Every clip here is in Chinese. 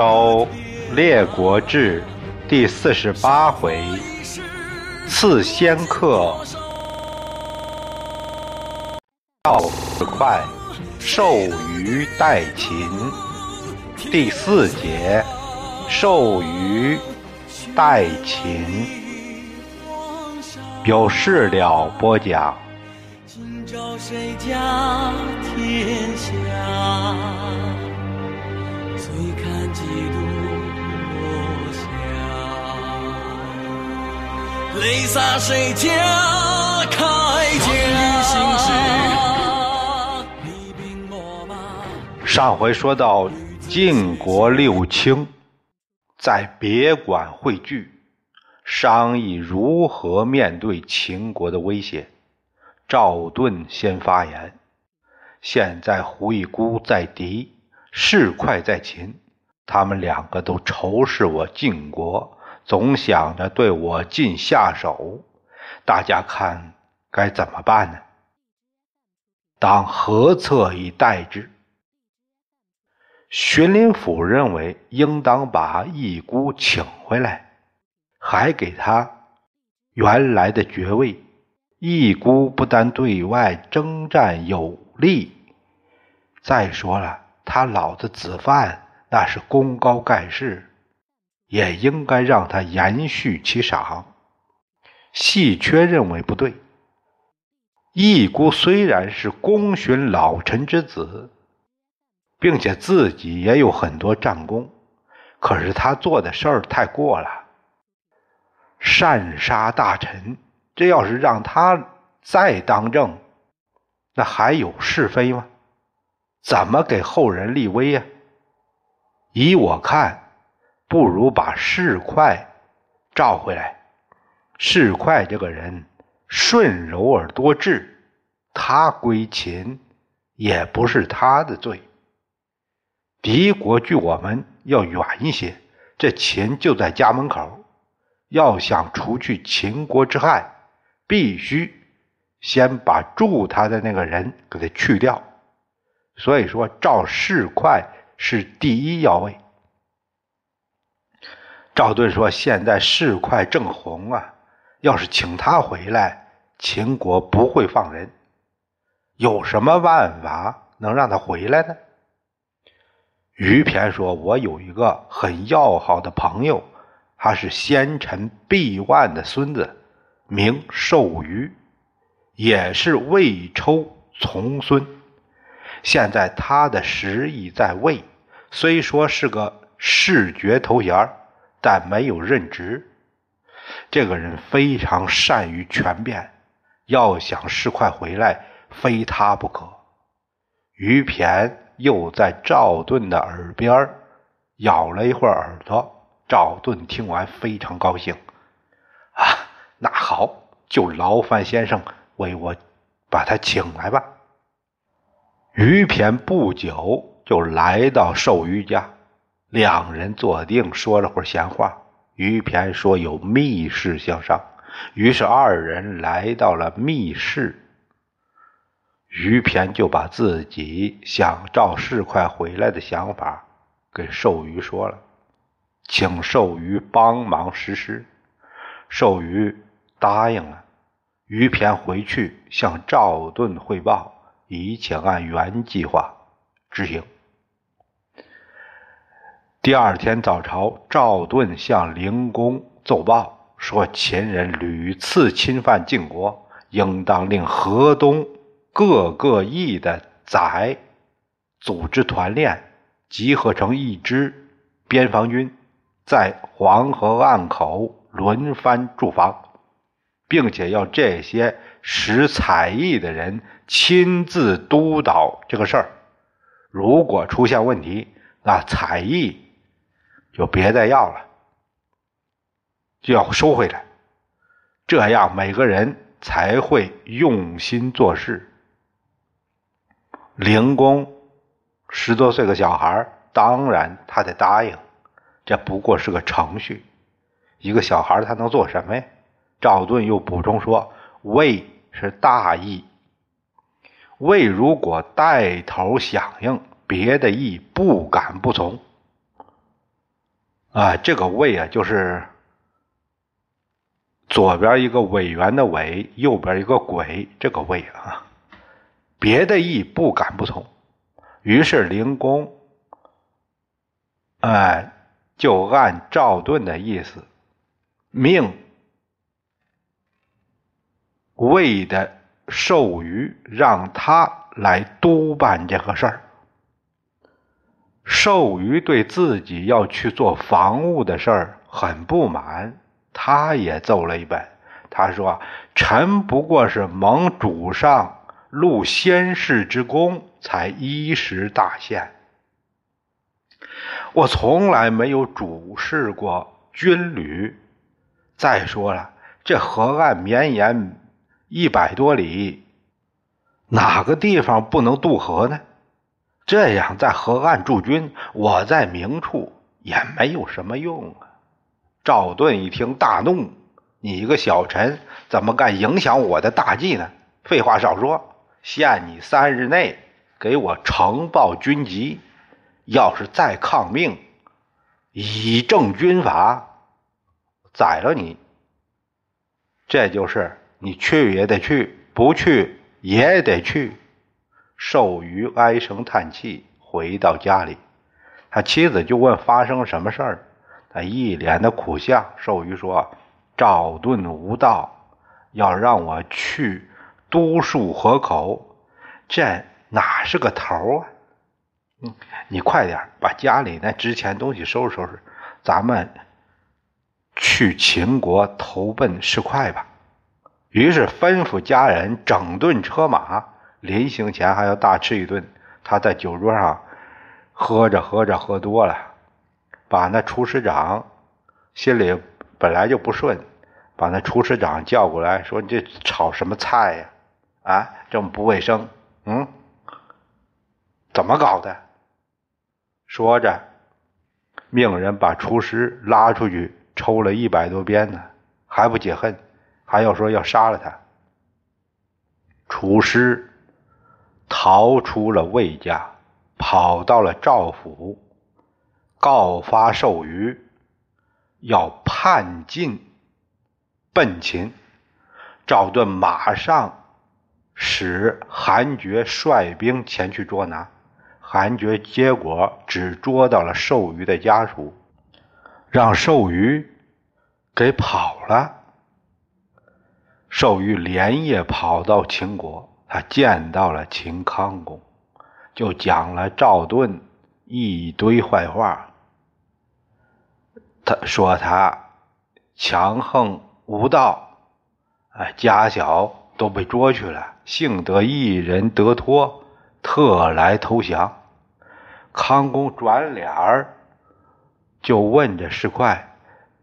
周列国志第四十八回，赐仙客赵世快，授予代秦。第四节，授予代秦。有事了播讲。今朝谁家天下？泪洒谁家铠甲？上回说到晋国六卿在别馆汇聚，商议如何面对秦国的威胁。赵盾先发言：“现在胡一孤在敌，士快在秦，他们两个都仇视我晋国，总想着对我晋下手。大家看该怎么办呢？当何策以待之？”荀林甫认为，应当把义孤请回来，还给他原来的爵位。义孤不但对外征战有利，再说了，他老子子范那是功高盖世，也应该让他延续其赏。细缺认为不对。义孤虽然是功勋老臣之子，并且自己也有很多战功，可是他做的事儿太过了，擅杀大臣。这要是让他再当政，那还有是非吗？怎么给后人立威呀？依我看，不如把市侩召回来。市侩这个人顺柔而多智，他归秦也不是他的罪。敌国距我们要远一些，这秦就在家门口，要想除去秦国之害。必须先把助他的那个人给他去掉，所以说赵世侩是第一要位。赵盾说：“现在世快正红啊，要是请他回来，秦国不会放人。有什么办法能让他回来呢？”于骈说：“我有一个很要好的朋友，他是先臣毕万的孙子。”名寿余，也是魏抽从孙。现在他的实意在魏，虽说是个视爵头衔但没有任职。这个人非常善于权变，要想事快回来，非他不可。于骈又在赵盾的耳边咬了一会儿耳朵。赵盾听完非常高兴，啊！那好，就劳烦先生为我把他请来吧。于骈不久就来到寿余家，两人坐定，说了会儿闲话。于骈说有密事相商，于是二人来到了密室。于骈就把自己想赵世快回来的想法给寿余说了，请寿余帮忙实施。寿余。答应了，于骈回去向赵盾汇报，一切按原计划执行。第二天早朝，赵盾向灵公奏报说，秦人屡次侵犯晋国，应当令河东各个邑的宰组织团练，集合成一支边防军，在黄河岸口轮番驻防。并且要这些识才艺的人亲自督导这个事儿。如果出现问题，那才艺就别再要了，就要收回来。这样每个人才会用心做事。灵公十多岁个小孩，当然他得答应。这不过是个程序，一个小孩他能做什么呀？赵盾又补充说：“魏是大义，魏如果带头响应，别的义不敢不从。啊，这个魏啊，就是左边一个委员的委，右边一个鬼，这个魏啊，别的意不敢不从。于是灵公，哎，就按赵盾的意思，命魏的授予让他来督办这个事儿。寿瑜对自己要去做防务的事儿很不满，他也奏了一本。他说：“臣不过是蒙主上录先世之功，才一时大限。我从来没有主事过军旅。再说了，这河岸绵延一百多里，哪个地方不能渡河呢？”这样在河岸驻军，我在明处也没有什么用啊！赵盾一听大怒：“你一个小臣，怎么敢影响我的大计呢？废话少说，限你三日内给我呈报军籍。要是再抗命，以正军法，宰了你。这就是你去也得去，不去也得去。”寿余唉声叹气，回到家里，他妻子就问发生什么事儿，他一脸的苦相。寿余说：“赵盾无道，要让我去督戍河口，这哪是个头啊？嗯，你快点把家里那值钱东西收拾收拾，咱们去秦国投奔石块吧。”于是吩咐家人整顿车马。临行前还要大吃一顿。他在酒桌上喝着喝着喝多了，把那厨师长心里本来就不顺，把那厨师长叫过来说：“你这炒什么菜呀？啊，这么不卫生！嗯，怎么搞的？”说着，命人把厨师拉出去抽了一百多鞭子，还不解恨，还要说要杀了他。厨师。逃出了魏家，跑到了赵府，告发寿瑜，要叛晋奔秦。赵盾马上使韩厥率兵前去捉拿，韩厥结果只捉到了寿瑜的家属，让寿瑜给跑了。寿瑜连夜跑到秦国。他见到了秦康公，就讲了赵盾一堆坏话。他说他强横无道，哎，家小都被捉去了，幸得一人得脱，特来投降。康公转脸儿就问着石块：“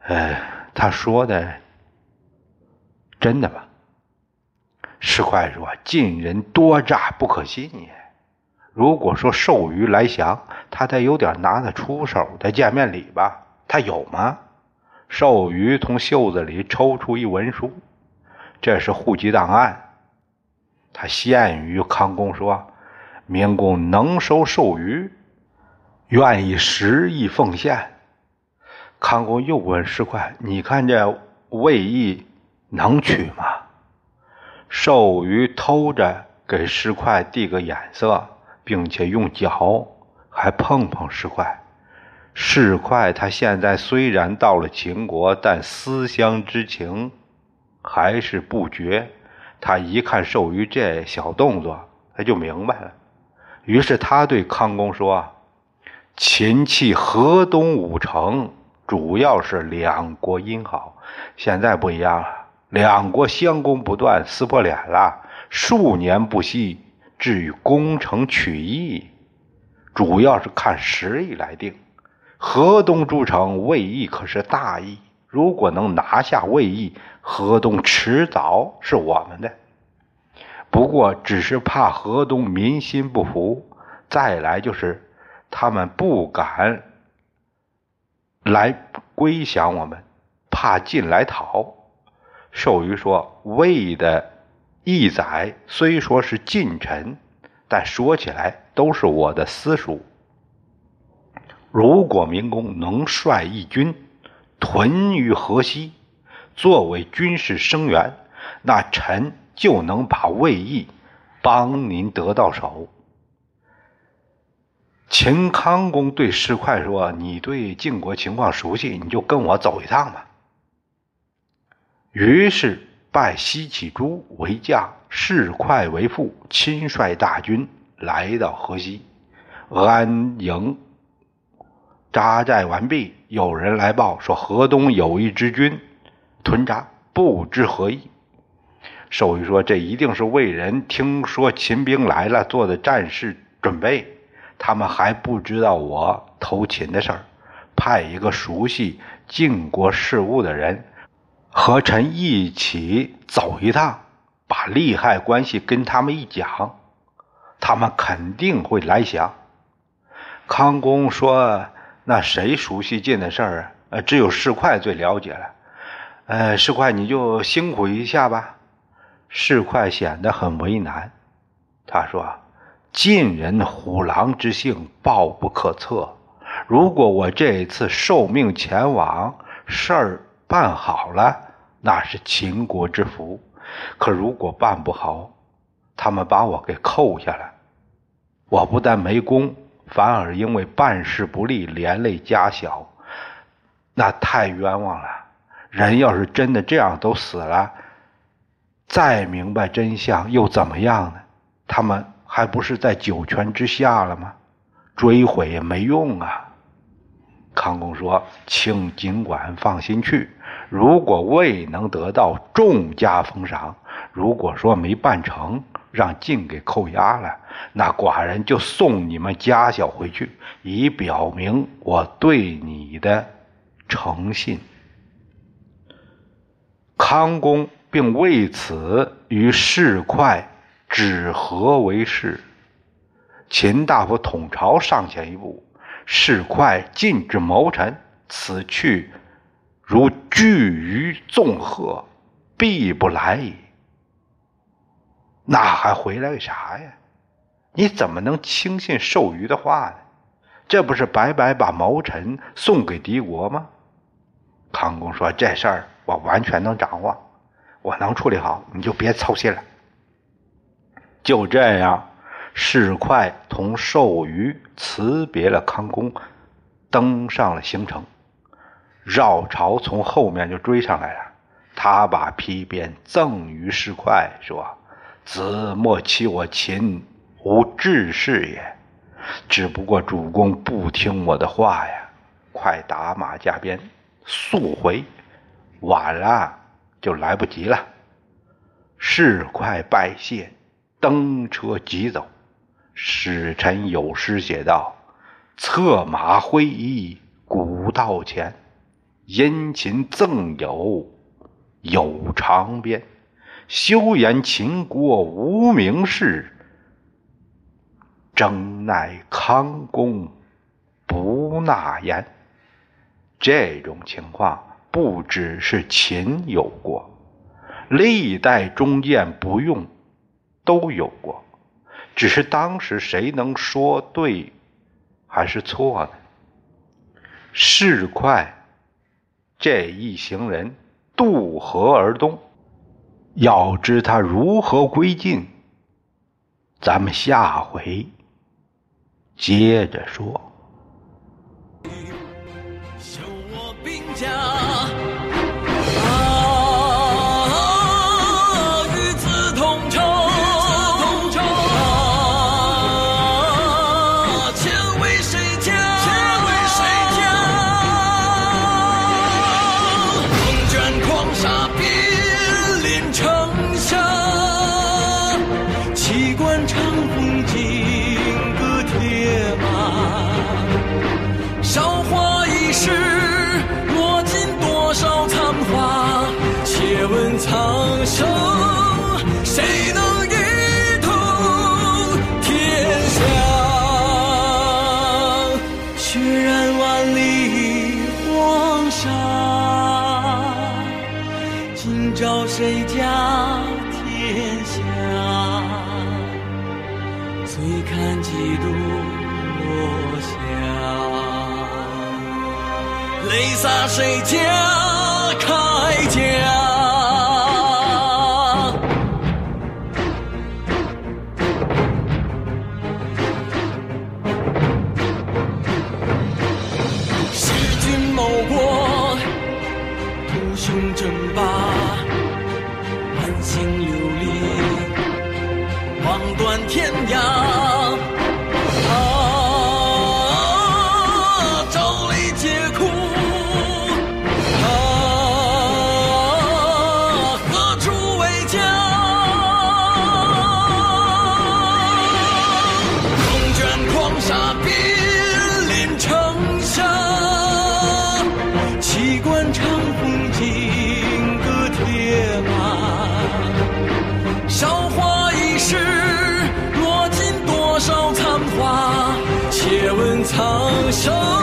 呃，他说的真的吗？”石块说：“晋人多诈不可信也。如果说寿瑜来降，他得有点拿得出手的见面礼吧？他有吗？”寿瑜从袖子里抽出一文书，这是户籍档案。他献于康公说：“明公能收寿瑜，愿意十亿奉献。”康公又问石块：“你看这魏义能娶吗？”寿瑜偷着给石块递个眼色，并且用脚还碰碰石块。石块他现在虽然到了秦国，但思乡之情还是不绝。他一看寿瑜这小动作，他就明白了。于是他对康公说：“秦弃河东五城，主要是两国姻好，现在不一样了。”两国相攻不断，撕破脸了，数年不息，至于攻城取义，主要是看实力来定。河东诸城，魏义可是大义，如果能拿下魏义，河东迟早是我们的。不过，只是怕河东民心不服，再来就是他们不敢来归降我们，怕进来讨。寿瑜说：“魏的义载虽说是近臣，但说起来都是我的私属。如果明公能率义军屯于河西，作为军事声援，那臣就能把魏义帮您得到手。秦康公对石快说：“你对晋国情况熟悉，你就跟我走一趟吧。”于是拜西乞诸为将，士快为副，亲率大军来到河西，安营扎寨完毕。有人来报说，河东有一支军屯扎，不知何意。寿瑜说：“这一定是魏人听说秦兵来了，做的战事准备。”他们还不知道我偷秦的事儿，派一个熟悉晋国事务的人和臣一起走一趟，把利害关系跟他们一讲，他们肯定会来降。康公说：“那谁熟悉晋的事儿？呃，只有士快最了解了。呃，士快你就辛苦一下吧。”士快显得很为难，他说。晋人虎狼之性，暴不可测。如果我这一次受命前往，事儿办好了，那是秦国之福；可如果办不好，他们把我给扣下来，我不但没功，反而因为办事不力，连累家小，那太冤枉了。人要是真的这样都死了，再明白真相又怎么样呢？他们。还不是在九泉之下了吗？追悔也没用啊！康公说：“请尽管放心去。如果未能得到众家封赏，如果说没办成，让晋给扣押了，那寡人就送你们家小回去，以表明我对你的诚信。”康公并为此与士快。止和为誓。秦大夫统朝上前一步，事快禁止谋臣。此去如拒于纵鹤，必不来矣。那还回来个啥呀？你怎么能轻信寿瑜的话呢？这不是白白把谋臣送给敌国吗？康公说：“这事儿我完全能掌握，我能处理好，你就别操心了。”就这样，士快同寿瑜辞别了康公，登上了行程。绕朝从后面就追上来了，他把皮鞭赠于士快，说：“子莫欺我秦无志士也，只不过主公不听我的话呀！快打马加鞭，速回，晚了就来不及了。”士快拜谢。登车急走，使臣有诗写道：“策马挥衣古道前，殷勤赠友有长鞭。休言秦国无名氏，争奈康公不纳言。”这种情况不只是秦有过，历代中谏不用。都有过，只是当时谁能说对还是错呢？事快这一行人渡河而东，要知他如何归晋，咱们下回接着说。谁家天下？醉看几度落霞，泪洒谁家铠甲？落